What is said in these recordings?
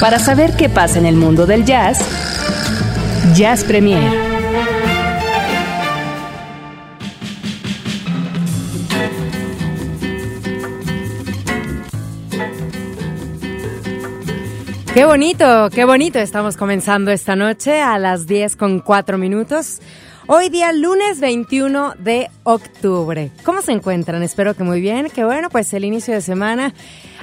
Para saber qué pasa en el mundo del jazz, Jazz Premier. Qué bonito, qué bonito. Estamos comenzando esta noche a las 10 con 4 minutos. Hoy día lunes 21 de octubre. ¿Cómo se encuentran? Espero que muy bien. Que bueno, pues el inicio de semana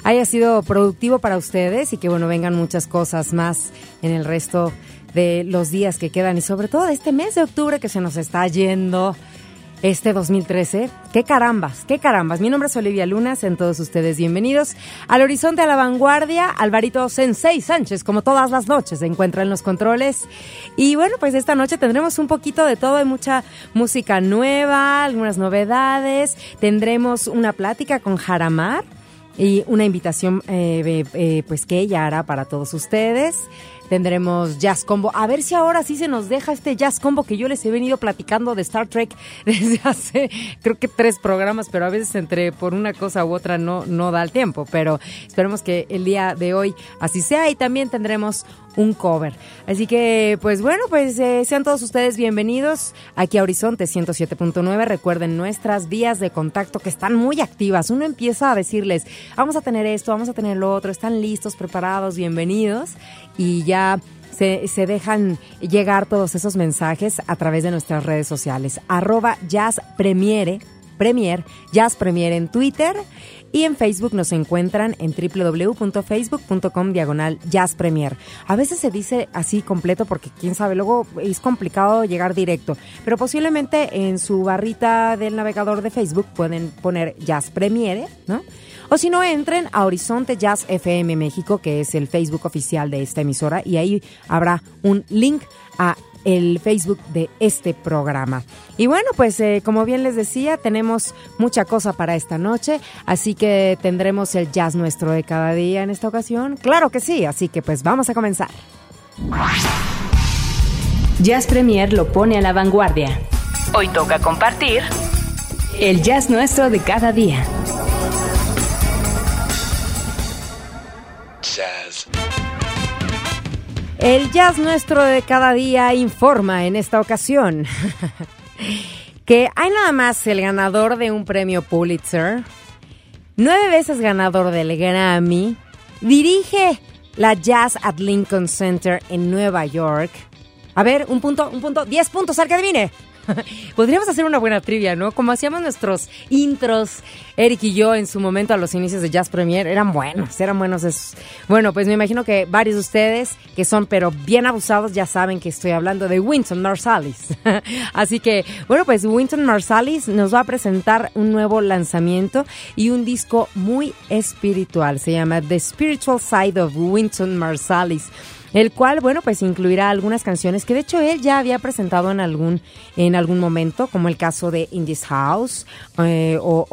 haya sido productivo para ustedes y que bueno, vengan muchas cosas más en el resto de los días que quedan y sobre todo de este mes de octubre que se nos está yendo este 2013. ¡Qué carambas! ¡Qué carambas! Mi nombre es Olivia Lunas, en todos ustedes bienvenidos al Horizonte a la Vanguardia. Alvarito Sensei Sánchez, como todas las noches, se encuentra en los controles. Y bueno, pues esta noche tendremos un poquito de todo, hay mucha música nueva, algunas novedades. Tendremos una plática con Jaramar y una invitación eh, eh, pues que ella hará para todos ustedes. Tendremos Jazz Combo. A ver si ahora sí se nos deja este Jazz Combo que yo les he venido platicando de Star Trek desde hace creo que tres programas, pero a veces entre por una cosa u otra no, no da el tiempo. Pero esperemos que el día de hoy así sea y también tendremos un cover. Así que, pues bueno, pues eh, sean todos ustedes bienvenidos aquí a Horizonte 107.9. Recuerden nuestras vías de contacto que están muy activas. Uno empieza a decirles, vamos a tener esto, vamos a tener lo otro, están listos, preparados, bienvenidos. Y ya se, se, dejan llegar todos esos mensajes a través de nuestras redes sociales. Arroba Jazz Premiere, Premier, Jazz Premier en Twitter y en Facebook nos encuentran en www.facebook.com diagonal Jazz Premier. A veces se dice así completo porque quién sabe, luego es complicado llegar directo, pero posiblemente en su barrita del navegador de Facebook pueden poner Jazz Premiere, ¿no? O si no, entren a Horizonte Jazz FM México, que es el Facebook oficial de esta emisora, y ahí habrá un link a el Facebook de este programa. Y bueno, pues eh, como bien les decía, tenemos mucha cosa para esta noche, así que tendremos el jazz nuestro de cada día en esta ocasión. Claro que sí, así que pues vamos a comenzar. Jazz Premier lo pone a la vanguardia. Hoy toca compartir el jazz nuestro de cada día. Jazz. El jazz nuestro de cada día informa en esta ocasión que hay nada más el ganador de un premio Pulitzer, nueve veces ganador del Grammy, dirige la Jazz at Lincoln Center en Nueva York. A ver, un punto, un punto, diez puntos al que adivine. Podríamos hacer una buena trivia, ¿no? Como hacíamos nuestros intros, Eric y yo en su momento a los inicios de Jazz Premier, eran buenos, eran buenos esos. Bueno, pues me imagino que varios de ustedes que son pero bien abusados ya saben que estoy hablando de Winton Marsalis. Así que, bueno, pues Winton Marsalis nos va a presentar un nuevo lanzamiento y un disco muy espiritual. Se llama The Spiritual Side of Winton Marsalis el cual, bueno, pues incluirá algunas canciones que de hecho él ya había presentado en algún, en algún momento, como el caso de In This House eh, o,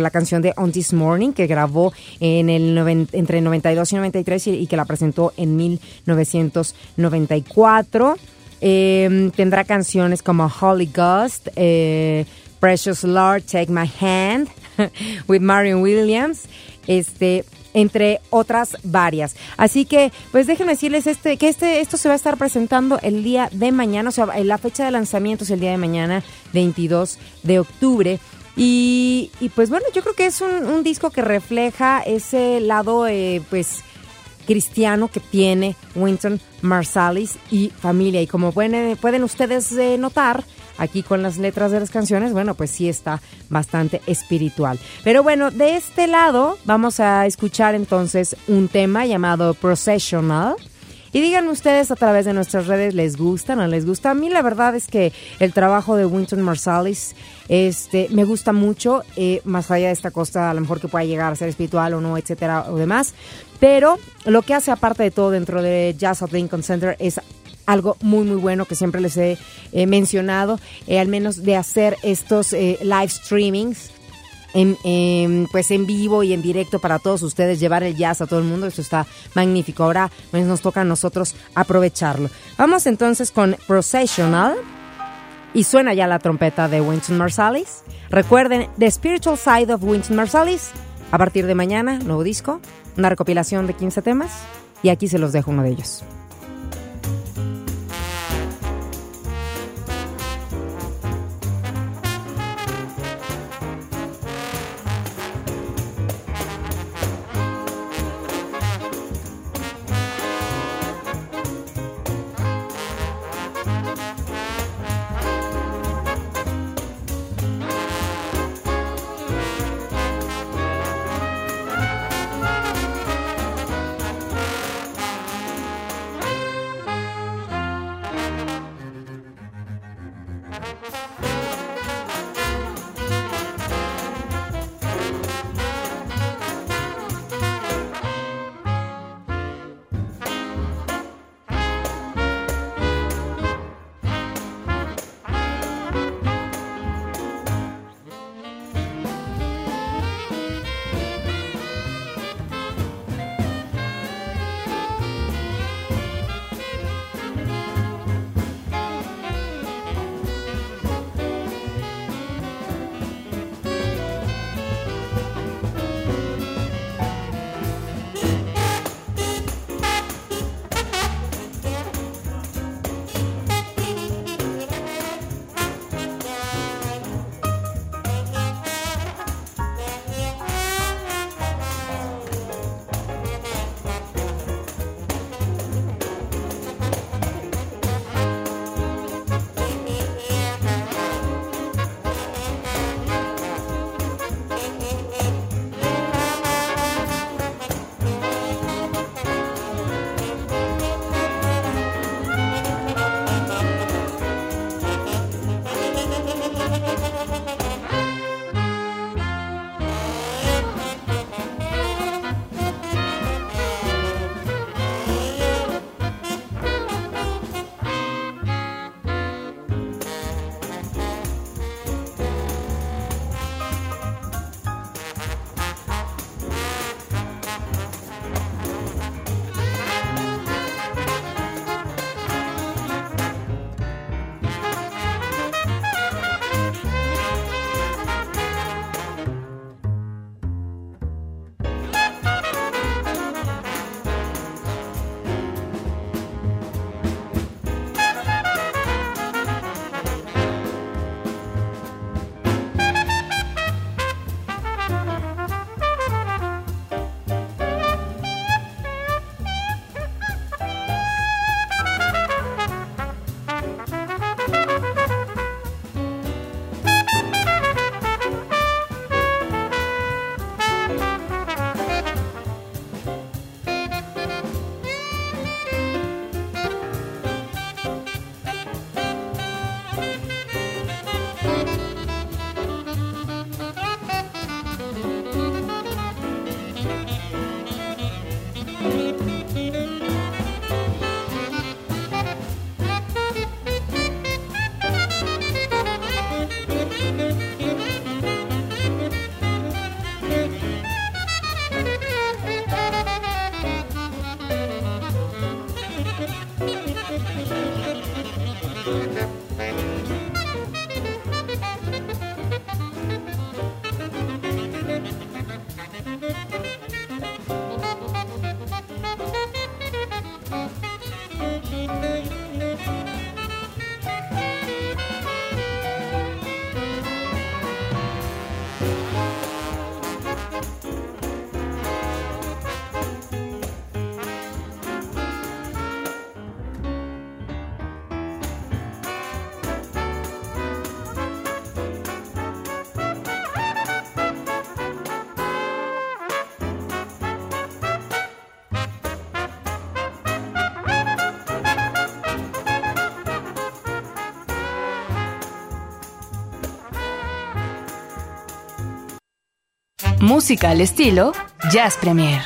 la canción de On This Morning que grabó en el entre 92 y 93 y, que la presentó en 1994. Eh, tendrá canciones como Holy Ghost, eh, Precious Lord, Take My Hand, with Marion Williams. Este, entre otras varias. Así que, pues déjenme decirles este, que este, esto se va a estar presentando el día de mañana, o sea, la fecha de lanzamiento es el día de mañana, 22 de octubre. Y, y pues bueno, yo creo que es un, disco que refleja ese lado, eh, pues, cristiano que tiene Winton Marsalis y familia. Y como pueden, pueden ustedes eh, notar, aquí con las letras de las canciones, bueno, pues sí está bastante espiritual. Pero bueno, de este lado vamos a escuchar entonces un tema llamado Processional. Y díganme ustedes a través de nuestras redes, ¿les gusta no les gusta? A mí la verdad es que el trabajo de Winton Marsalis este, me gusta mucho, eh, más allá de esta cosa, a lo mejor que pueda llegar a ser espiritual o no, etcétera, o demás. Pero lo que hace aparte de todo dentro de Jazz at Lincoln Center es algo muy muy bueno que siempre les he eh, mencionado, eh, al menos de hacer estos eh, live streamings en, pues en vivo y en directo para todos ustedes, llevar el jazz a todo el mundo, eso está magnífico. Ahora pues nos toca a nosotros aprovecharlo. Vamos entonces con Processional y suena ya la trompeta de Winston Marsalis. Recuerden, The Spiritual Side of Winston Marsalis, a partir de mañana, nuevo disco, una recopilación de 15 temas y aquí se los dejo uno de ellos. Música al estilo Jazz Premier.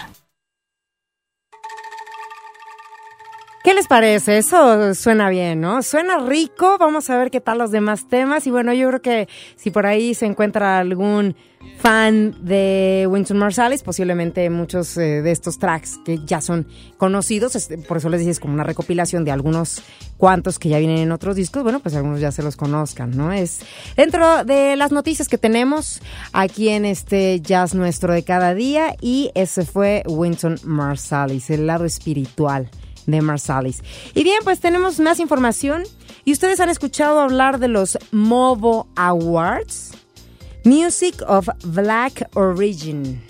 ¿Qué les parece? Eso suena bien, ¿no? Suena rico. Vamos a ver qué tal los demás temas. Y bueno, yo creo que si por ahí se encuentra algún fan de Winston Marsalis, posiblemente muchos eh, de estos tracks que ya son conocidos, por eso les dije, es como una recopilación de algunos cuantos que ya vienen en otros discos, bueno, pues algunos ya se los conozcan, ¿no? Es dentro de las noticias que tenemos aquí en este jazz nuestro de cada día y ese fue Winston Marsalis, el lado espiritual de Marsalis. Y bien, pues tenemos más información. ¿Y ustedes han escuchado hablar de los Movo Awards? Music of Black Origin.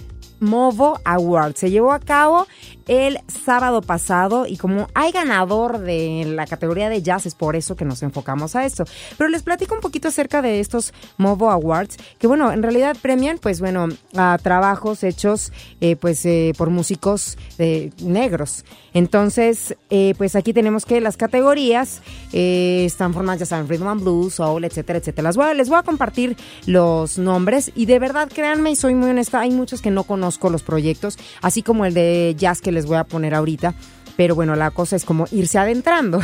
Movo Awards. Se llevó a cabo el sábado pasado y como hay ganador de la categoría de jazz es por eso que nos enfocamos a esto. Pero les platico un poquito acerca de estos Movo Awards que bueno, en realidad premian pues bueno a trabajos hechos eh, pues eh, por músicos eh, negros. Entonces pues aquí tenemos que las categorías están formadas ya saben Rhythm and Blues, Soul, etcétera, etcétera. Las voy les voy a compartir los nombres y de verdad créanme y soy muy honesta, hay muchos que no conozco los proyectos, así como el de jazz que les voy a poner ahorita. Pero bueno, la cosa es como irse adentrando.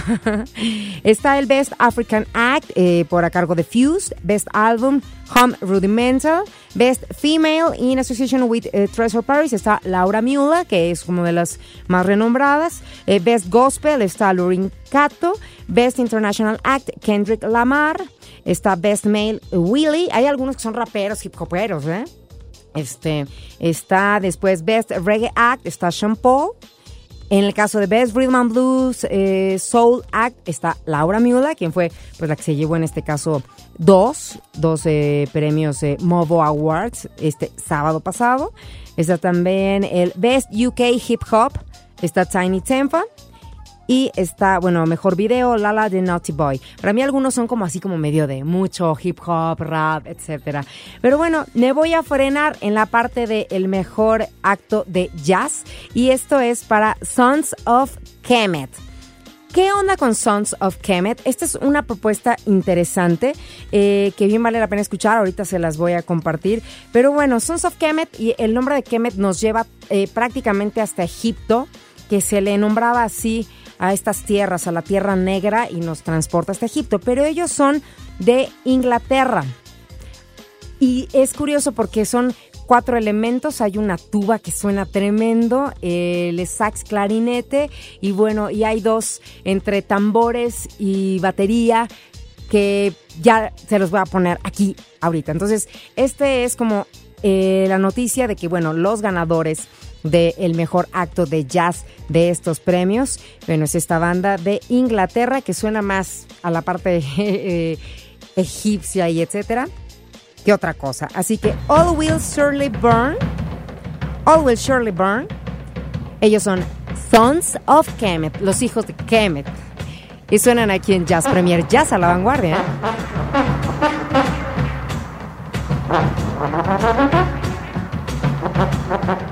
Está el Best African Act eh, por a cargo de Fuse, Best Album, Home Rudimental, Best Female in Association with eh, Treasure Paris está Laura Mula, que es como de las más renombradas. Eh, Best Gospel está Lorin Cato. Best International Act, Kendrick Lamar. Está Best Male, Willie. Hay algunos que son raperos, hip hoperos, ¿eh? Este, está después Best Reggae Act, está Sean Paul. En el caso de Best Rhythm and Blues eh, Soul Act está Laura Mula, quien fue pues la que se llevó en este caso dos, dos eh, premios eh, Movo Awards este sábado pasado. Está también el Best UK Hip Hop, está Tiny Tempa. Y está, bueno, mejor video, Lala de Naughty Boy. Para mí algunos son como así como medio de mucho hip hop, rap, etcétera. Pero bueno, me voy a frenar en la parte del el mejor acto de jazz. Y esto es para Sons of Kemet. ¿Qué onda con Sons of Kemet? Esta es una propuesta interesante eh, que bien vale la pena escuchar. Ahorita se las voy a compartir. Pero bueno, Sons of Kemet y el nombre de Kemet nos lleva eh, prácticamente hasta Egipto, que se le nombraba así a estas tierras, a la Tierra Negra y nos transporta hasta Egipto, pero ellos son de Inglaterra. Y es curioso porque son cuatro elementos, hay una tuba que suena tremendo, el sax clarinete y bueno, y hay dos entre tambores y batería que ya se los voy a poner aquí ahorita. Entonces, este es como eh, la noticia de que, bueno, los ganadores del de mejor acto de jazz de estos premios. Bueno, es esta banda de Inglaterra que suena más a la parte eh, egipcia y etcétera que otra cosa. Así que All Will Surely Burn, All Will Surely Burn, ellos son Sons of Kemet, los hijos de Kemet. Y suenan aquí en Jazz Premier, Jazz a la vanguardia. ¿eh?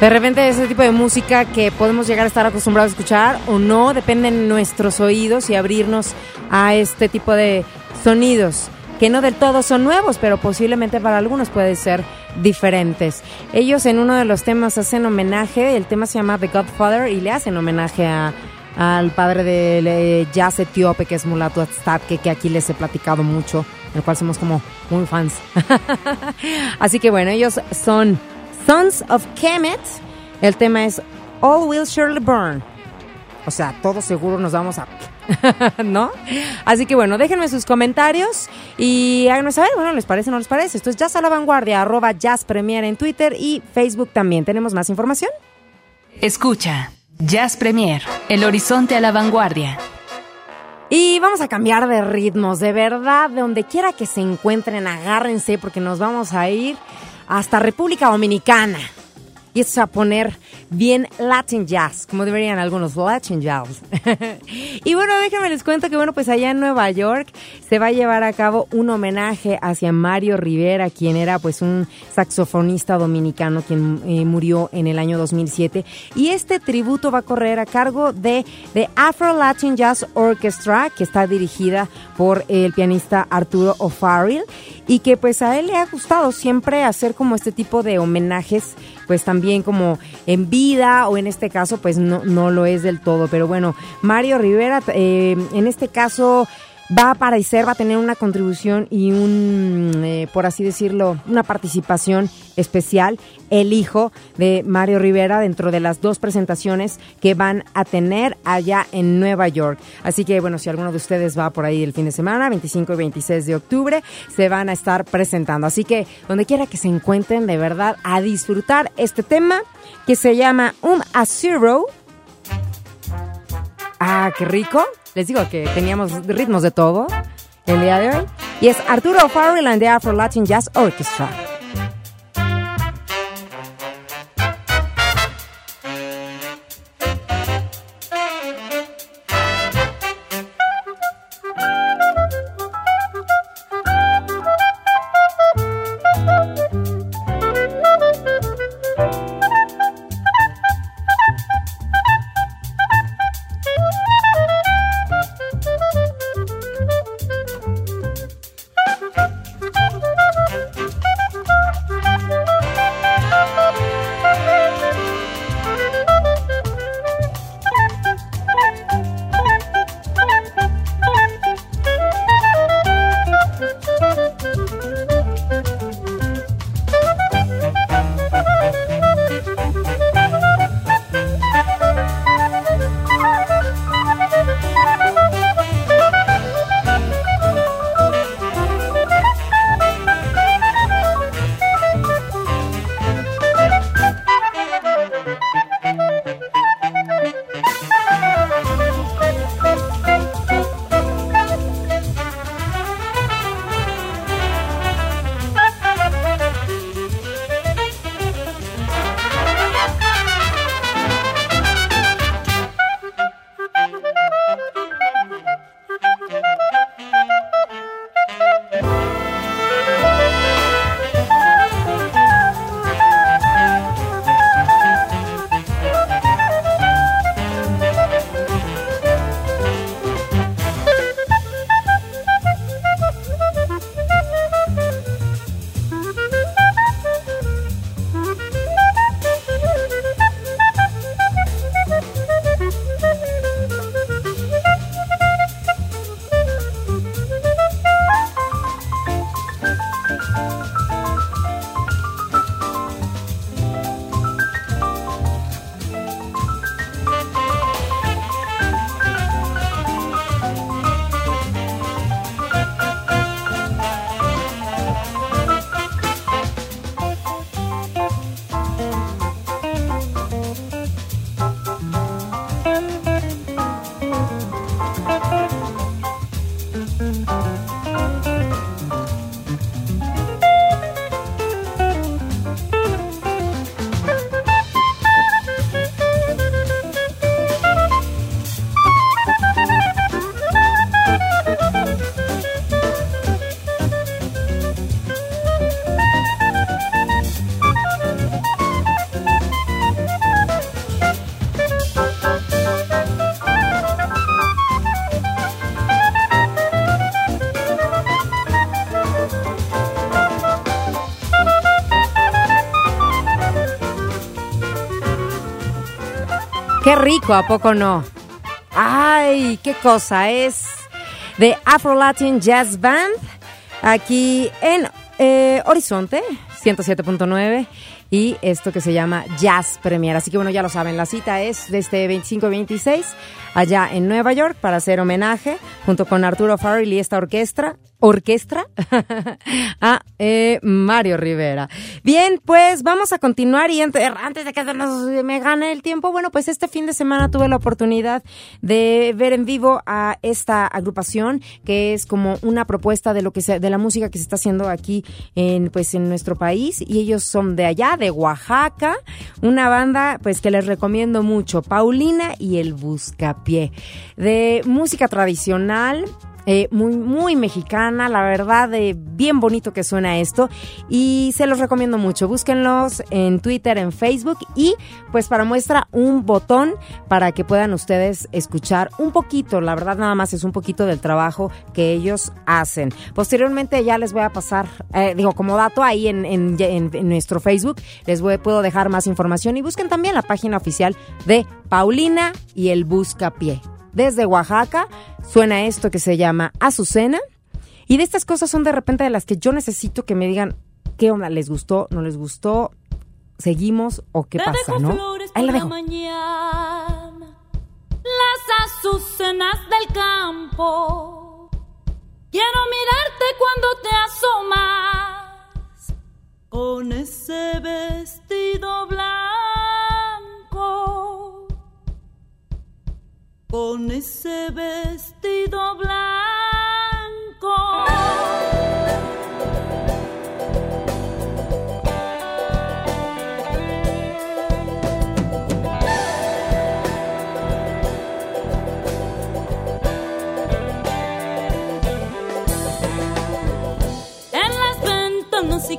De repente ese tipo de música que podemos llegar a estar acostumbrados a escuchar o no, depende de nuestros oídos y abrirnos a este tipo de sonidos que no del todo son nuevos, pero posiblemente para algunos pueden ser diferentes. Ellos en uno de los temas hacen homenaje, el tema se llama The Godfather y le hacen homenaje a, al padre del jazz etíope que es Mulatu Atstatke, que aquí les he platicado mucho, el cual somos como muy fans. Así que bueno, ellos son Sons of Kemet. El tema es All Will Surely Burn. O sea, todos seguro nos vamos a... ¿No? Así que bueno, déjenme sus comentarios y háganos saber, bueno, ¿les parece o no les parece? Esto es Jazz a la Vanguardia, arroba Jazz Premier en Twitter y Facebook también. ¿Tenemos más información? Escucha, Jazz Premier, el horizonte a la vanguardia. Y vamos a cambiar de ritmos, de verdad, de donde quiera que se encuentren, agárrense porque nos vamos a ir hasta República Dominicana. Y esto es a poner bien Latin Jazz, como deberían algunos Latin Jazz. y bueno, déjenme les cuento que bueno, pues allá en Nueva York se va a llevar a cabo un homenaje hacia Mario Rivera, quien era pues un saxofonista dominicano quien eh, murió en el año 2007 y este tributo va a correr a cargo de The Afro Latin Jazz Orchestra, que está dirigida por el pianista Arturo O'Farrill y que pues a él le ha gustado siempre hacer como este tipo de homenajes pues también como en vida o en este caso pues no, no lo es del todo. Pero bueno, Mario Rivera eh, en este caso va a aparecer, va a tener una contribución y un, eh, por así decirlo, una participación especial, el hijo de Mario Rivera, dentro de las dos presentaciones que van a tener allá en Nueva York. Así que, bueno, si alguno de ustedes va por ahí el fin de semana, 25 y 26 de octubre, se van a estar presentando. Así que, donde quiera que se encuentren, de verdad, a disfrutar este tema que se llama Um a Zero. Ah, qué rico. Les digo que teníamos ritmos de todo el día de hoy. Y es Arturo Farrell and the Afro Latin Jazz Orchestra. Rico, ¿a poco no? Ay, qué cosa es de Afro Latin Jazz Band aquí en eh, Horizonte 107.9 y esto que se llama Jazz Premier. Así que bueno, ya lo saben, la cita es de este 25-26 allá en Nueva York para hacer homenaje junto con Arturo Farrell y esta orquesta, orquestra a eh, Mario Rivera. Bien, pues vamos a continuar y antes, de que me gane el tiempo, bueno, pues este fin de semana tuve la oportunidad de ver en vivo a esta agrupación que es como una propuesta de lo que se, de la música que se está haciendo aquí en pues en nuestro país. Y ellos son de allá, de Oaxaca, una banda pues que les recomiendo mucho, Paulina y el Buscapié, de música tradicional eh, muy, muy mexicana, la verdad, de bien bonito que suena esto. Y se los recomiendo mucho. Búsquenlos en Twitter, en Facebook y pues para muestra un botón para que puedan ustedes escuchar un poquito, la verdad nada más es un poquito del trabajo que ellos hacen. Posteriormente ya les voy a pasar, eh, digo, como dato ahí en, en, en, nuestro Facebook, les voy, puedo dejar más información y busquen también la página oficial de Paulina y el Buscapié desde Oaxaca. Suena esto que se llama Azucena. Y de estas cosas son de repente de las que yo necesito que me digan qué onda, les gustó, no les gustó, seguimos o qué pasa, ¿no? Ahí la dejo. las azucenas del campo. Quiero mirarte cuando te asomas con ese vestido blanco con ese vestido blanco. En las ventanas y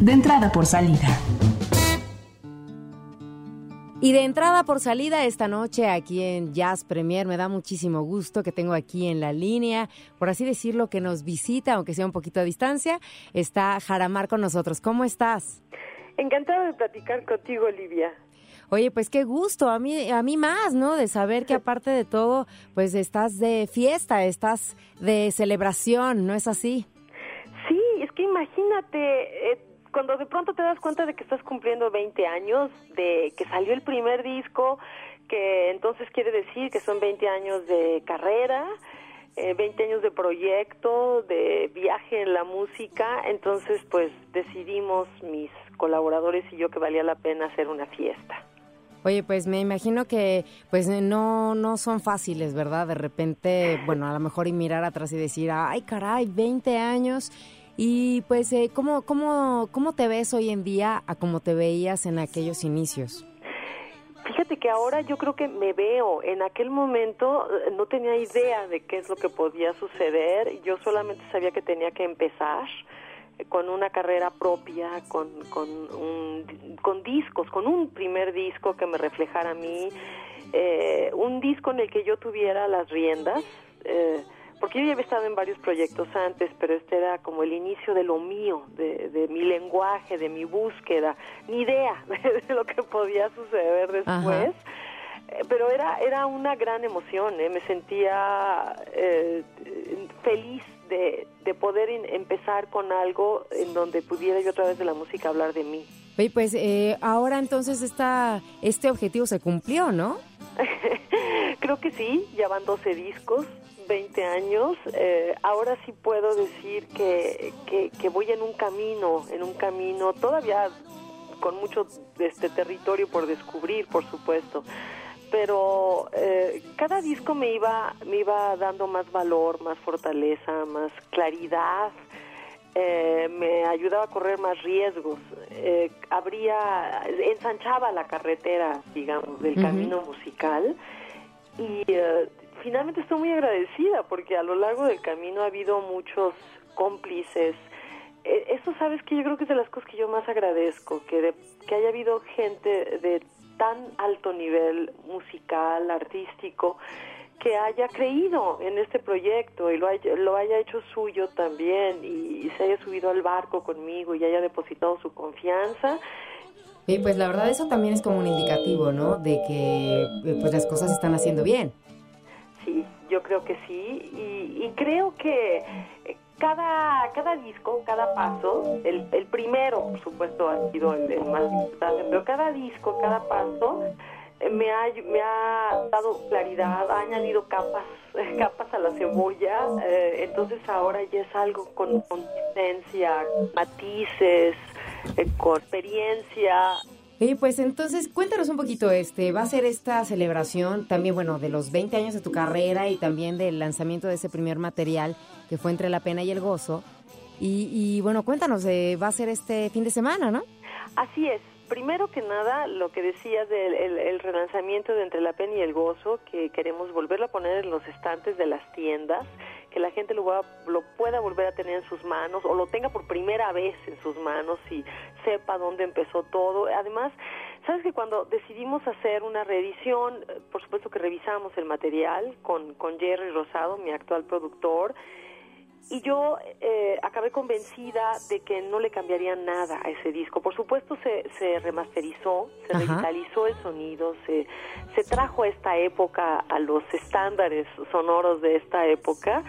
de entrada por salida. Y de entrada por salida esta noche aquí en Jazz Premier, me da muchísimo gusto que tengo aquí en la línea, por así decirlo, que nos visita, aunque sea un poquito a distancia, está Jaramar con nosotros. ¿Cómo estás? Encantada de platicar contigo, Olivia. Oye, pues qué gusto, a mí, a mí más, ¿no? De saber que aparte de todo, pues estás de fiesta, estás de celebración, ¿no es así? Sí, es que imagínate, eh, cuando de pronto te das cuenta de que estás cumpliendo 20 años, de que salió el primer disco, que entonces quiere decir que son 20 años de carrera, eh, 20 años de proyecto, de viaje en la música, entonces pues decidimos mis colaboradores y yo que valía la pena hacer una fiesta. Oye, pues me imagino que pues no no son fáciles, ¿verdad? De repente, bueno, a lo mejor y mirar atrás y decir, ay, caray, 20 años. Y pues, eh, ¿cómo, cómo, ¿cómo te ves hoy en día a cómo te veías en aquellos inicios? Fíjate que ahora yo creo que me veo. En aquel momento eh, no tenía idea de qué es lo que podía suceder. Yo solamente sabía que tenía que empezar eh, con una carrera propia, con, con, un- con discos, con un primer disco que me reflejara a mí, eh, un disco en el que yo tuviera las riendas, eh, porque yo ya había estado en varios proyectos antes, pero este era como el inicio de lo mío, de, de mi lenguaje, de mi búsqueda, ni idea de lo que podía suceder después. Ajá. Eh, pero era era una gran emoción ¿eh? me sentía eh, feliz de, de poder in- empezar con algo en donde pudiera yo a través de la música hablar de mí Oye, pues eh, ahora entonces esta, este objetivo se cumplió, ¿no? creo que sí ya van 12 discos 20 años eh, ahora sí puedo decir que, que, que voy en un camino en un camino todavía con mucho este territorio por descubrir por supuesto. Pero eh, cada disco me iba me iba dando más valor más fortaleza más claridad eh, me ayudaba a correr más riesgos eh, abría ensanchaba la carretera digamos del camino musical y eh, finalmente estoy muy agradecida porque a lo largo del camino ha habido muchos cómplices. Eh, Eso sabes que yo creo que es de las cosas que yo más agradezco, que, de- que haya habido gente de tan alto nivel musical, artístico, que haya creído en este proyecto y lo haya, lo haya hecho suyo también y, se haya subido al barco conmigo y haya depositado su confianza. Y pues la verdad eso también es como un indicativo, ¿no? De que pues las cosas se están haciendo bien. Sí, yo creo que sí. Y, y creo que eh, cada, cada disco, cada paso, el, el primero, por supuesto, ha sido el, el más importante, pero cada disco, cada paso, eh, me ha, me ha dado claridad, ha añadido capas, capas a la cebolla. eh, entonces ahora ya es algo con consistencia, matices, con experiencia. Oye, pues entonces cuéntanos un poquito, este, va a ser esta celebración también, bueno, de los 20 años de tu carrera y también del lanzamiento de ese primer material que fue Entre la Pena y el Gozo. Y, y, bueno, cuéntanos, eh, va a ser este fin de semana, ¿no? Así es. Primero que nada, lo que decías del el, el relanzamiento de Entre la Pena y el Gozo, que queremos volverlo a poner en los estantes de las tiendas, que la gente lo, va- lo pueda volver a tener en sus manos o lo tenga por primera vez en sus manos y sepa dónde empezó todo. Además, sabes que cuando decidimos hacer una reedición, eh, por supuesto que revisamos el material con, con Jerry Rosado, mi actual productor, y yo eh, acabé convencida de que no le cambiaría nada a ese disco. Por supuesto se, se remasterizó, se Ajá. revitalizó el sonido, se, se trajo a esta época a los estándares sonoros de esta época.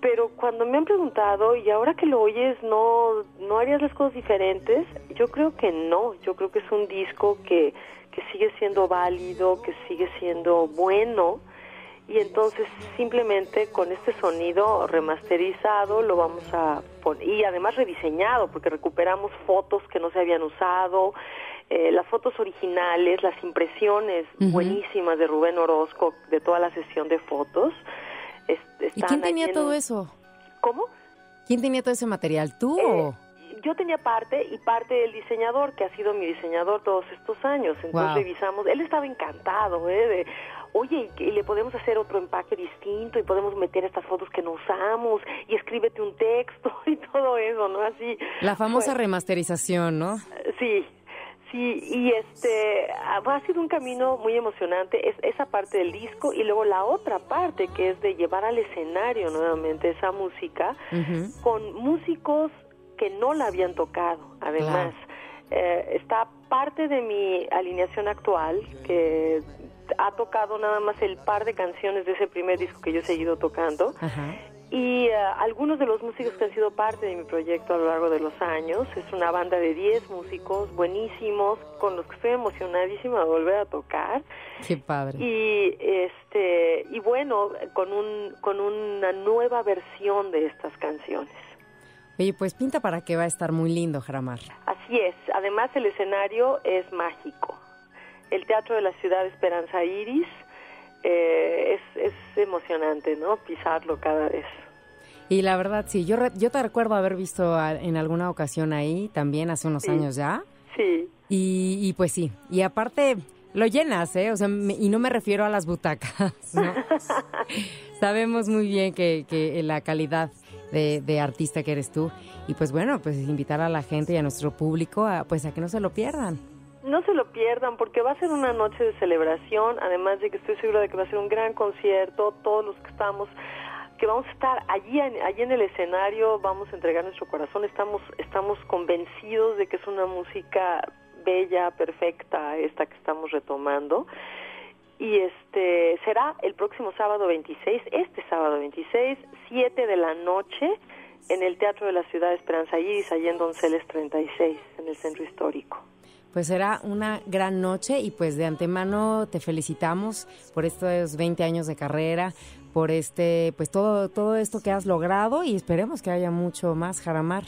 Pero cuando me han preguntado, y ahora que lo oyes, ¿no, ¿no harías las cosas diferentes? Yo creo que no, yo creo que es un disco que, que sigue siendo válido, que sigue siendo bueno y entonces simplemente con este sonido remasterizado lo vamos a poner y además rediseñado porque recuperamos fotos que no se habían usado eh, las fotos originales las impresiones buenísimas de Rubén Orozco de toda la sesión de fotos es- ¿Y quién tenía en- todo eso? ¿cómo? ¿Quién tenía todo ese material? ¿Tú Eh, o...? yo tenía parte y parte del diseñador, que ha sido mi diseñador todos estos años. Entonces Wow. revisamos, él estaba encantado, ¿eh? De, oye, y, le podemos hacer otro empaque distinto y podemos meter estas fotos que no usamos y escríbete un texto y todo eso, ¿no? Así. La famosa Pues, remasterización, ¿no? Sí, sí, y este ha sido un camino muy emocionante, es esa parte del disco y luego la otra parte que es de llevar al escenario nuevamente esa música con músicos que no la habían tocado, además. Eh, está parte de mi alineación actual que ha tocado nada más el par de canciones de ese primer disco que yo he seguido tocando Ajá. y eh, algunos de los músicos que han sido parte de mi proyecto a lo largo de los años. Es una banda de 10 músicos buenísimos con los que estoy emocionadísima de volver a tocar. Qué padre. Y este y bueno, con un con una nueva versión de estas canciones. Oye, pues pinta para que va a estar muy lindo, Jaramar. Así es. Además el escenario es mágico. El Teatro de la Ciudad Esperanza Iris eh, es, es emocionante, ¿no? Pisarlo cada vez. Y la verdad, sí, yo, re- yo te recuerdo haber visto a- en alguna ocasión ahí, también hace unos Sí. años ya. Sí. Y, y pues sí, y aparte lo llenas, ¿eh? O sea, me- y no me refiero a las butacas, ¿no? Sabemos muy bien que, que la calidad de, de artista que eres tú. Y pues bueno, pues invitar a la gente y a nuestro público a, pues a que no se lo pierdan. No se lo pierdan porque va a ser una noche de celebración, además de que estoy segura de que va a ser un gran concierto, todos los que estamos que vamos a estar allí en, allí en el escenario, vamos a entregar nuestro corazón, estamos estamos convencidos de que es una música bella, perfecta esta que estamos retomando. Y este será el próximo sábado 26, este sábado 26, 7 de la noche en el Teatro de la Ciudad de Esperanza Iris, allí en Donceles 36, en el centro histórico. Pues será una gran noche y pues de antemano te felicitamos por estos 20 años de carrera, por este, pues todo, todo esto que has logrado y esperemos que haya mucho más Jaramar.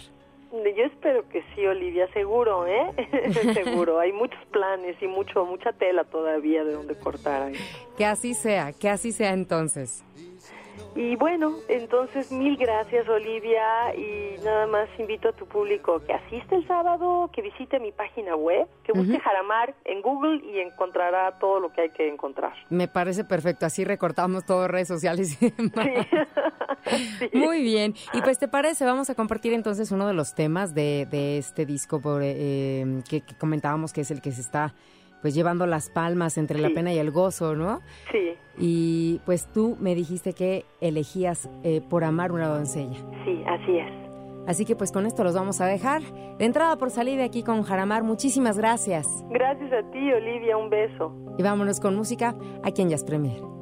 Yo espero que sí, Olivia, seguro, ¿eh? seguro. Hay muchos planes y mucho, mucha tela todavía de donde cortar. ahí. Que así sea, que así sea entonces. Y bueno, entonces mil gracias, Olivia, y nada más invito a tu público que asiste el sábado, que visite mi página web, que busque Jaramar en Google y encontrará todo lo que hay que encontrar. Me parece perfecto, así recortamos todo redes sociales y demás. Sí. Muy bien. Y pues te parece, vamos a compartir entonces uno de los temas de, de este disco por, eh, que, que comentábamos que es el que se está pues llevando las palmas entre la pena y el gozo, ¿no? Sí, Y pues tú me dijiste que elegías eh, por amar una doncella. sí, así es. Así que pues con esto los vamos a dejar. De entrada por salir de aquí con Jaramar, muchísimas gracias. Gracias a ti, Olivia, un beso. Y vámonos con música aquí en Jazz Premier.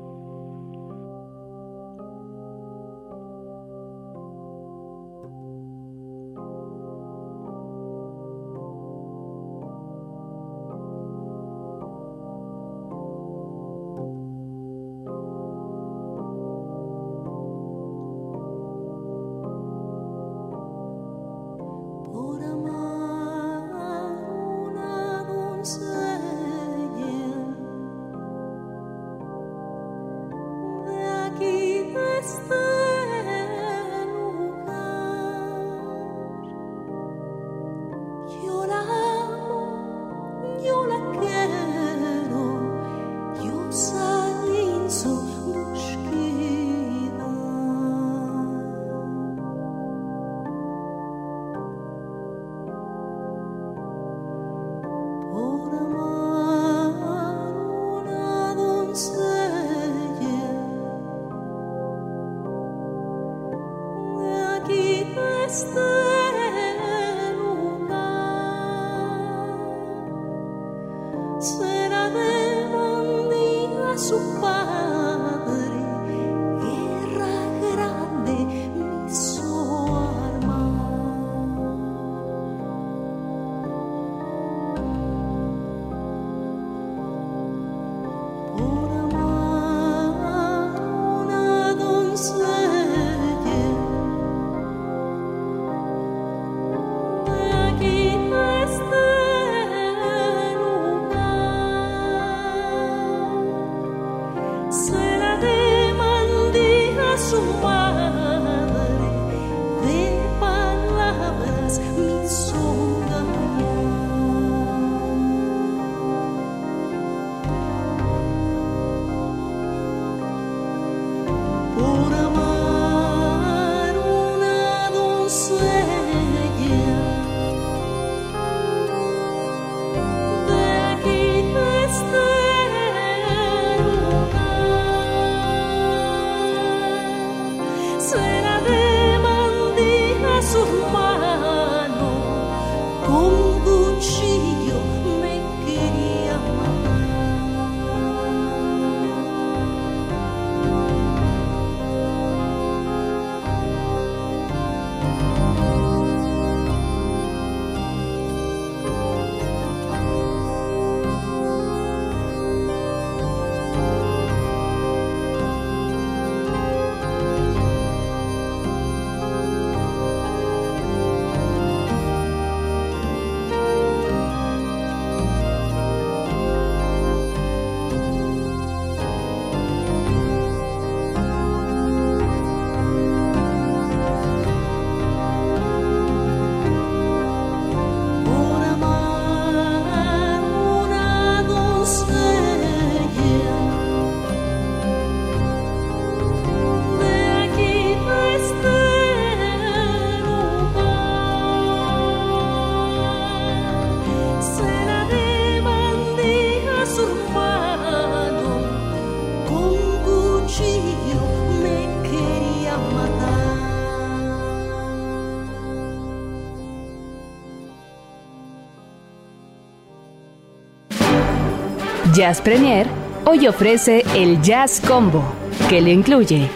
Jazz Premier hoy ofrece el Jazz Combo, que le incluye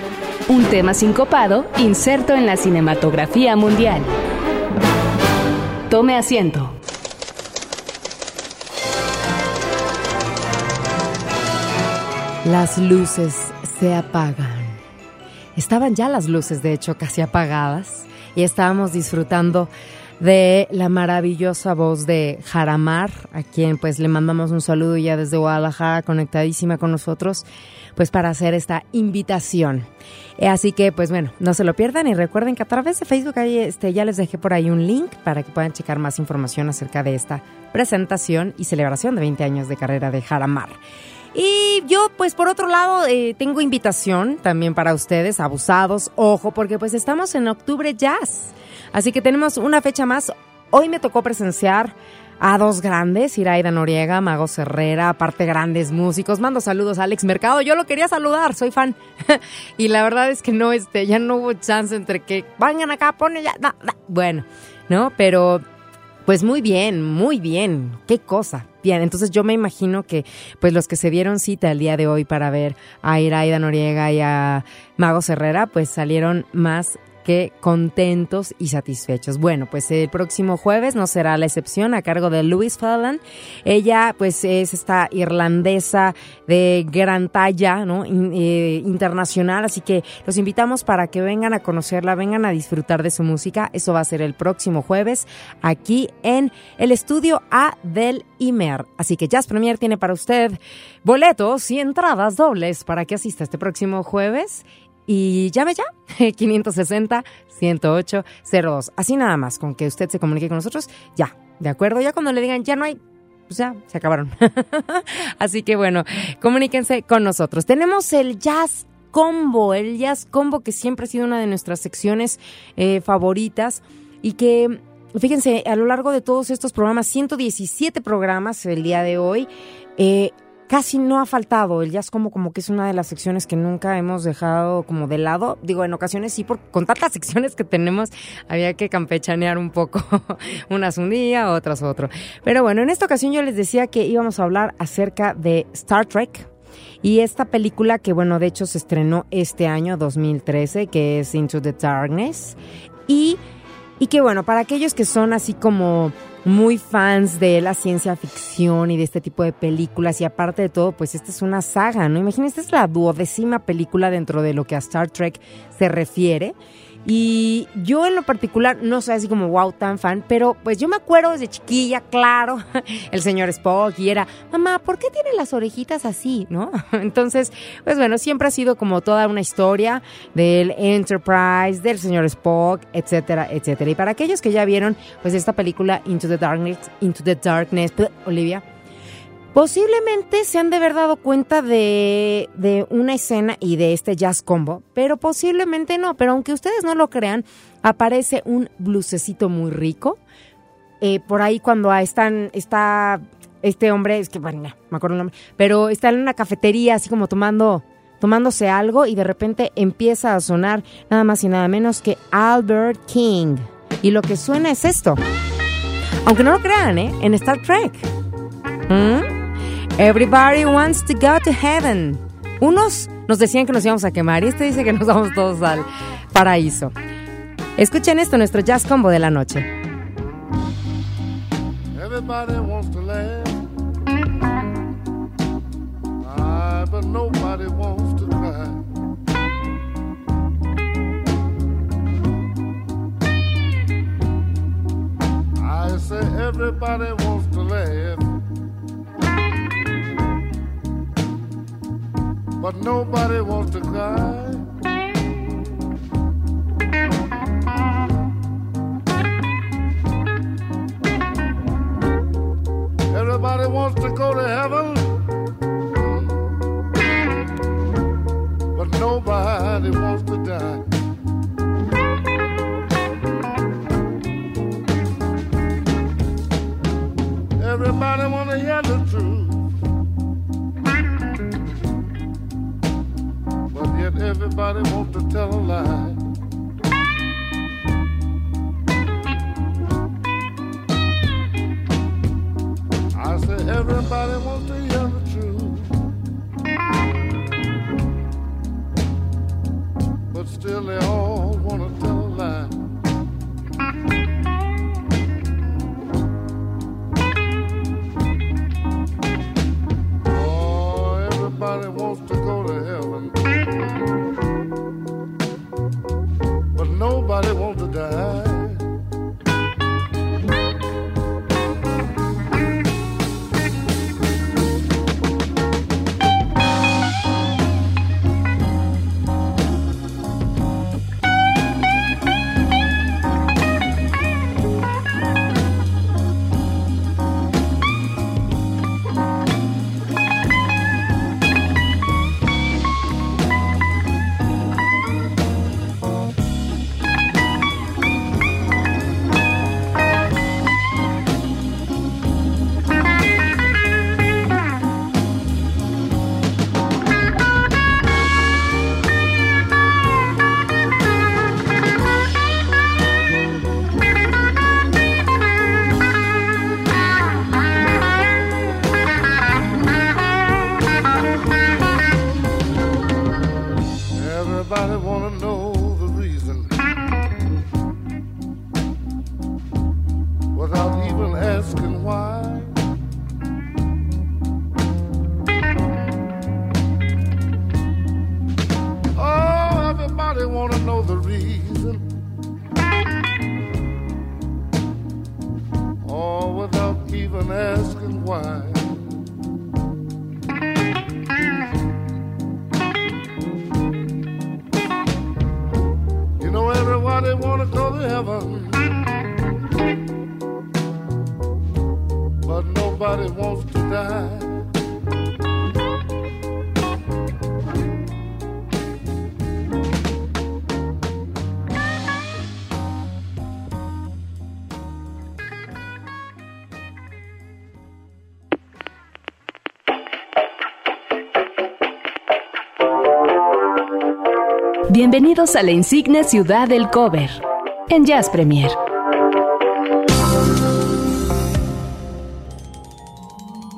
un tema sincopado inserto en la cinematografía mundial. Tome asiento. Las luces se apagan. Estaban ya las luces, de hecho, casi apagadas y estábamos disfrutando de la maravillosa voz de Jaramar, a quien pues le mandamos un saludo ya desde Guadalajara, conectadísima con nosotros, pues para hacer esta invitación. Eh, Así que pues bueno, no se lo pierdan y recuerden que a través de Facebook ahí, este, ya les dejé por ahí un link para que puedan checar más información acerca de esta presentación y celebración de 20 años de carrera de Jaramar. Y yo, pues por otro lado, eh, tengo invitación también para ustedes, abusados, ojo, porque pues estamos en octubre jazz. Así que tenemos una fecha más. Hoy me tocó presenciar a dos grandes, Iraida Noriega, Mago Herrera, aparte grandes músicos. Mando saludos a Alex Mercado. Yo lo quería saludar, soy fan. y la verdad es que no, este, ya no hubo chance entre que vayan acá, ponen ya. no, no. Bueno, ¿no? Pero pues muy bien, muy bien. Qué cosa. Bien, entonces yo me imagino que pues los que se dieron cita el día de hoy para ver a Iraida Noriega y a Mago Herrera, pues salieron más que contentos y satisfechos. Bueno, pues el próximo jueves no será la excepción a cargo de Louise Fallon. Ella pues es esta irlandesa de gran talla, ¿no? Eh, internacional, así que los invitamos para que vengan a conocerla, vengan a disfrutar de su música. Eso va a ser el próximo jueves aquí en el estudio A del Imer. Así que Jazz Premier tiene para usted boletos y entradas dobles para que asista este próximo jueves y llame ya, 560-108-02. Así nada más, con que usted se comunique con nosotros, ya, ¿de acuerdo? Ya cuando le digan, ya no hay, pues ya, se acabaron. Así que bueno, comuníquense con nosotros. Tenemos el Jazz Combo, el Jazz Combo que siempre ha sido una de nuestras secciones eh, favoritas y que... Fíjense, a lo largo de todos estos programas, 117 programas el día de hoy, eh, casi no ha faltado. El jazz como, como que es una de las secciones que nunca hemos dejado como de lado. Digo, en ocasiones sí, por, con tantas secciones que tenemos, había que campechanear un poco. Unas un día, otras otro. Pero bueno, en esta ocasión yo les decía que íbamos a hablar acerca de Star Trek. Y esta película que, bueno, de hecho se estrenó este año, 2013, que es Into the Darkness. Y y que bueno, para aquellos que son así como muy fans de la ciencia ficción y de este tipo de películas, y aparte de todo, pues esta es una saga, ¿no? Imagínense, esta es la duodécima película dentro de lo que a Star Trek se refiere. Y yo en lo particular no soy así como wow tan fan, pero pues yo me acuerdo desde chiquilla, claro, el señor Spock y era, mamá, ¿por qué tiene las orejitas así? ¿No? Entonces, pues bueno, siempre ha sido como toda una historia del Enterprise, del señor Spock, etcétera, etcétera. Y para aquellos que ya vieron pues esta película Into the Darkness, Into the Darkness, Olivia, Posiblemente se han de haber dado cuenta de, de una escena y de este jazz combo, pero posiblemente no. Pero aunque ustedes no lo crean, aparece un blusecito muy rico. Eh, por ahí cuando están, está este hombre, es que bueno, no me acuerdo el nombre, pero está en una cafetería así como tomando, tomándose algo y de repente empieza a sonar nada más y nada menos que Albert King. Y lo que suena es esto. Aunque no lo crean, ¿eh? En Star Trek. ¿Mm? Everybody wants to go to heaven. Unos nos decían que nos íbamos a quemar y este dice que nos vamos todos al paraíso. Escuchen esto, nuestro jazz combo de la noche. Everybody wants to laugh. But nobody wants to cry. I say everybody wants to laugh. But nobody wants to cry. Everybody wants to go to heaven, but nobody wants to die. Everybody want to hear everybody want to tell a lie. I say everybody wants to hear the truth, but still they all. Bienvenidos a la insigne ciudad del cover en Jazz Premier.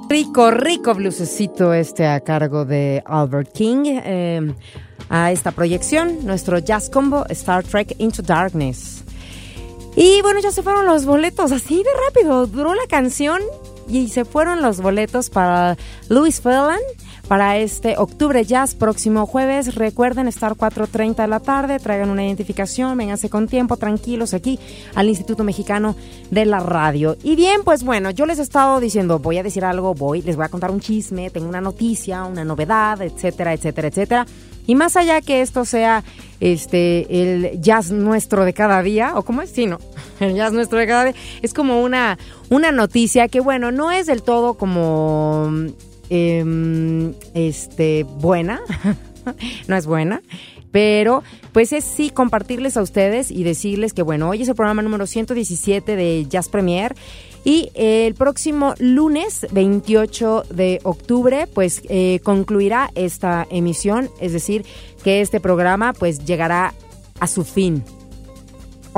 Rico, rico blusecito este a cargo de Albert King. eh, a esta proyección, nuestro jazz combo Star Trek Into Darkness. Y bueno, ya se fueron los boletos, así de rápido. Duró la canción y se fueron los boletos para Louis Phelan para este octubre jazz próximo jueves. Recuerden estar 4.30 de la tarde, traigan una identificación, vénganse con tiempo, tranquilos aquí al Instituto Mexicano de la Radio. Y bien, pues bueno, yo les he estado diciendo, voy a decir algo, voy, les voy a contar un chisme, tengo una noticia, una novedad, etcétera, etcétera, etcétera. Y más allá que esto sea este el jazz nuestro de cada día, o cómo es, sí, no, el jazz nuestro de cada día, es como una, una noticia que, bueno, no es del todo como em, este buena, no es buena. Pero, pues es sí compartirles a ustedes y decirles que, bueno, hoy es el programa número 117 de Jazz Premier y el próximo lunes 28 de octubre, pues eh, concluirá esta emisión, es decir, que este programa pues llegará a su fin.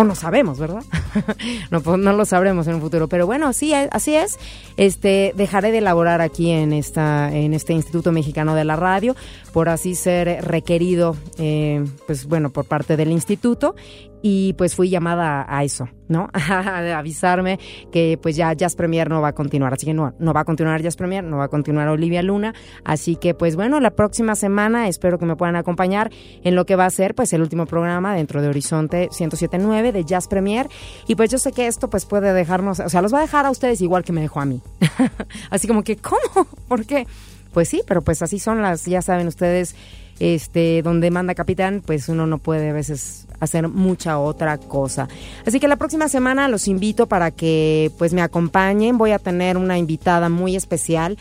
O no sabemos, ¿verdad? no, pues, no lo sabremos en un futuro. Pero bueno, sí, así es. Este, dejaré de elaborar aquí en esta, en este Instituto Mexicano de la Radio, por así ser requerido, eh, pues bueno, por parte del instituto. Y pues fui llamada a eso, ¿no? a avisarme que pues ya Jazz Premier no va a continuar. Así que no, no va a continuar Jazz Premier, no va a continuar Olivia Luna. Así que pues bueno, la próxima semana espero que me puedan acompañar en lo que va a ser pues el último programa dentro de Horizonte 107.9 de Jazz Premier. Y pues yo sé que esto pues puede dejarnos, o sea, los va a dejar a ustedes igual que me dejó a mí. así como que, ¿cómo? ¿Por qué? Pues sí, pero pues así son las, ya saben ustedes, este, donde manda capitán, pues uno no puede a veces hacer mucha otra cosa. Así que la próxima semana los invito para que pues me acompañen. Voy a tener una invitada muy especial,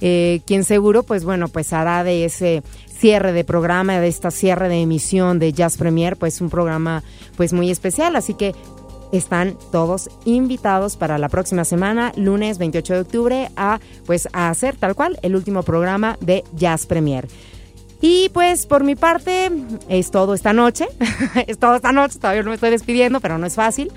eh, quien seguro pues bueno pues hará de ese cierre de programa, de esta cierre de emisión de Jazz Premier, pues un programa pues muy especial. Así que están todos invitados para la próxima semana, lunes 28 de octubre, a pues a hacer tal cual el último programa de Jazz Premier. Y pues por mi parte es todo esta noche, es todo esta noche, todavía no me estoy despidiendo, pero no es fácil.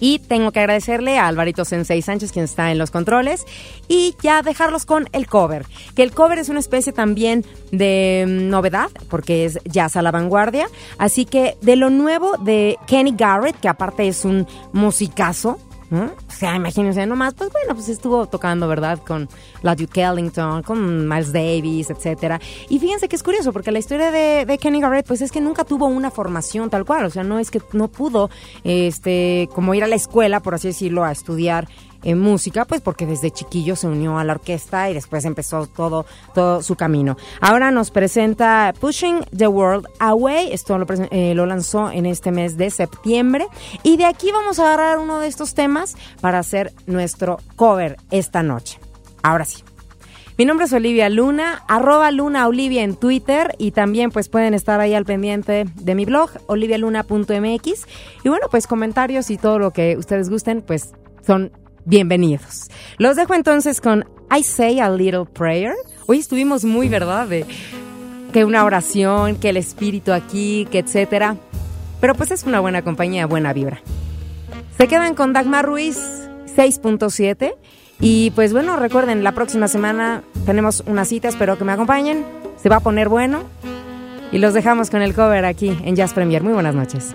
Y tengo que agradecerle a Alvarito Sensei Sánchez, quien está en los controles, y ya dejarlos con el cover. Que el cover es una especie también de mm, novedad, porque es jazz a la vanguardia. Así que de lo nuevo de Kenny Garrett, que aparte es un musicazo, ¿no? O sea, imagínense nomás, pues bueno, pues estuvo tocando, ¿verdad? Con la Duke Ellington, con Miles Davis, etcétera. Y fíjense que es curioso, porque la historia de, de Kenny Garrett, pues es que nunca tuvo una formación tal cual. O sea, no es que no pudo, este, como ir a la escuela, por así decirlo, a estudiar en música, pues porque desde chiquillo se unió a la orquesta y después empezó todo, todo su camino. Ahora nos presenta Pushing the World Away, esto lo, eh, lo lanzó en este mes de septiembre y de aquí vamos a agarrar uno de estos temas para hacer nuestro cover esta noche. Ahora sí. Mi nombre es Olivia Luna, arroba Luna Olivia en Twitter y también pues pueden estar ahí al pendiente de mi blog, olivialuna.mx. Y bueno, pues comentarios y todo lo que ustedes gusten, pues son bienvenidos. Los dejo entonces con I Say a Little Prayer. Hoy estuvimos muy, ¿verdad? De que una oración, que el espíritu aquí, que etcétera. Pero pues es una buena compañía, buena vibra. Se quedan con Dagmar Ruiz 6.7. Y pues bueno, recuerden, la próxima semana tenemos una cita, espero que me acompañen. Se va a poner bueno. Y los dejamos con el cover aquí en Jazz Premier. Muy buenas noches.